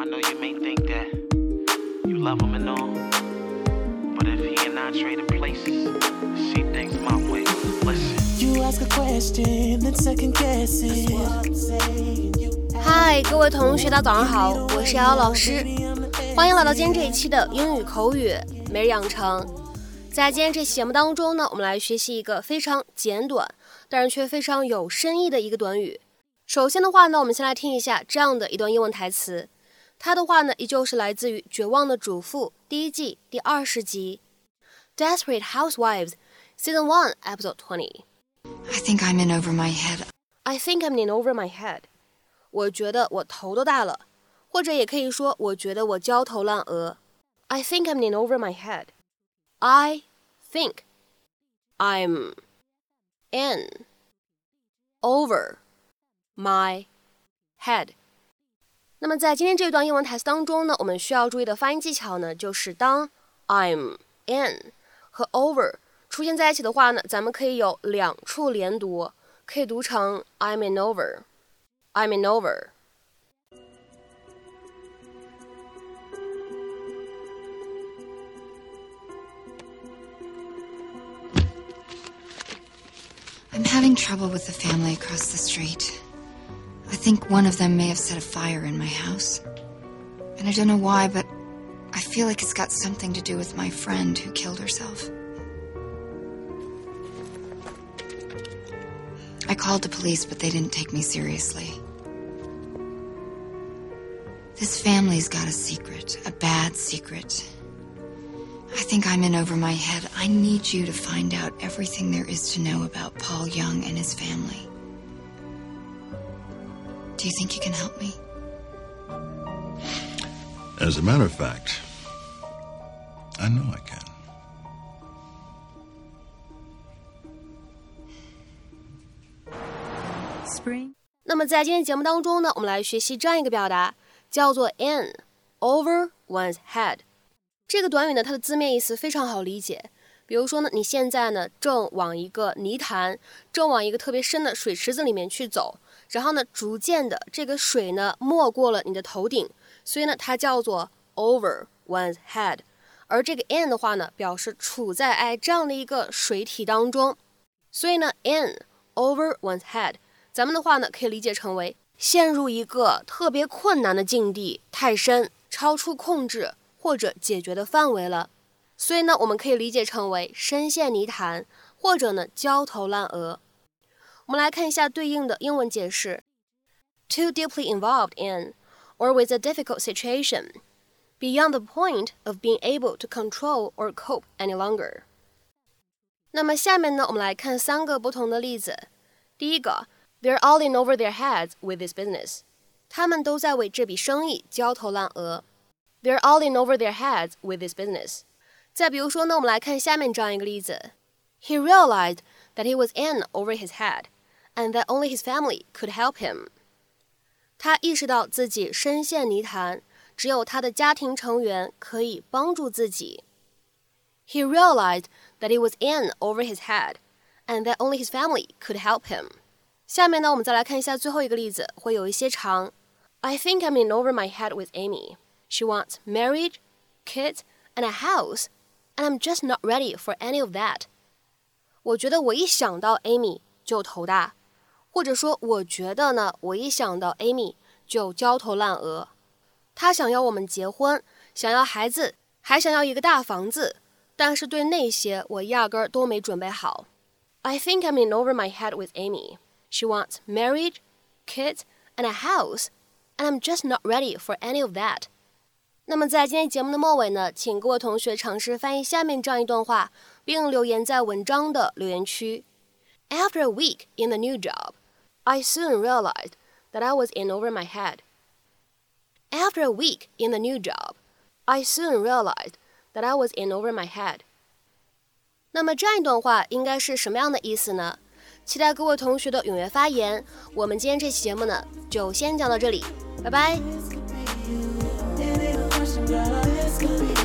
I know you may think that you love him and all, but if he and I traded places, see things my way. Listen. You ask a question, then second guess it. 嗨，各位同学，大家早上好，我是瑶瑶老师，欢迎来到今天这一期的英语口语每日养成。在今天这期节目当中呢，我们来学习一个非常简短，但是却非常有深意的一个短语。首先的话呢，我们先来听一下这样的一段英文台词，它的话呢，依旧是来自于《绝望的主妇》第一季第二十集，《Desperate Housewives》Season One Episode Twenty。 I think I'm in over my head. I think I'm in over my head。我觉得我头都大了，或者也可以说，我觉得我焦头烂额。I think I'm in over my head。I think I'm in over my head。 那么在今天这段英文台词当中呢，我们需要注意的发音技巧呢，就是当 I'm in 和 over 出现在一起的话呢，咱们可以有两处连读，可以读成 I'm in over，I'm in over。 I'm having trouble with the family across the street. I think one of them may have set a fire in my house. And I don't know why, but I feel like it's got something to do with my friend who killed herself. I called the police, but they didn't take me seriously. This family's got a secret, a bad secret. I think I'm in over my head. I need you to find out everything there is to know about Paul Young and his family. Do you think you can help me? As a matter of fact, I know I can. Spring? 那么在今天节目当中呢，我们来学习这样一个表达，叫做 in over one's head。这个短语呢，它的字面意思非常好理解。 比如说呢，你现在呢正往一个泥潭，正往一个特别深的水池子里面去走，然后呢，逐渐的这个水呢没过了你的头顶，所以呢，它叫做 over one's head。而这个 in 的话呢，表示处在哎这样的一个水体当中，所以呢，in over one's head。咱们的话呢，可以理解成为陷入一个特别困难的境地，太深，超出控制或者解决的范围了。所以呢，我们可以理解成为深陷泥潭，或者呢焦头烂额。我们来看一下对应的英文解释：too deeply involved in or with a difficult situation beyond the point of being able to control or cope any longer。那么下面呢，我们来看三个不同的例子。第一个。They're all in over their heads with this business. 他们都在为这笔生意焦头烂额。They're all in over their heads with this business. 再比如说呢，我们来看下面这样一个例子：He realized that he was in over his head, and that only his family could help him. 他意识到自己深陷泥潭，只有他的家庭成员可以帮助自己。He realized that he was in over his head, and that only his family could help him. 下面呢，我们再来看一下最后一个例子，会有一些长。I think I'm in over my head with Amy. She wants marriage, kids, and a house, and I'm just not ready for any of that. 我觉得我一想到 Amy 就头大，或者说我觉得呢，我一想到 Amy 就焦头烂额。她想要我们结婚，想要孩子，还想要一个大房子，但是对那些我压根儿都没准备好。I think I'm in over my head with Amy. She wants marriage, kids, and a house, and I'm just not ready for any of that. 那么在今天节目的末尾呢，请各位同学尝试翻译下面这样一段话，并留言在文章的留言区。After a week in the new job, I soon realized that I was in over my head. After a week in the new job, I soon realized that I was in over my head. 那么这样一段话应该是什么样的意思呢？期待各位同学的踊跃发言。我们今天这期节目呢，就先讲到这里，拜拜。Girl. This could be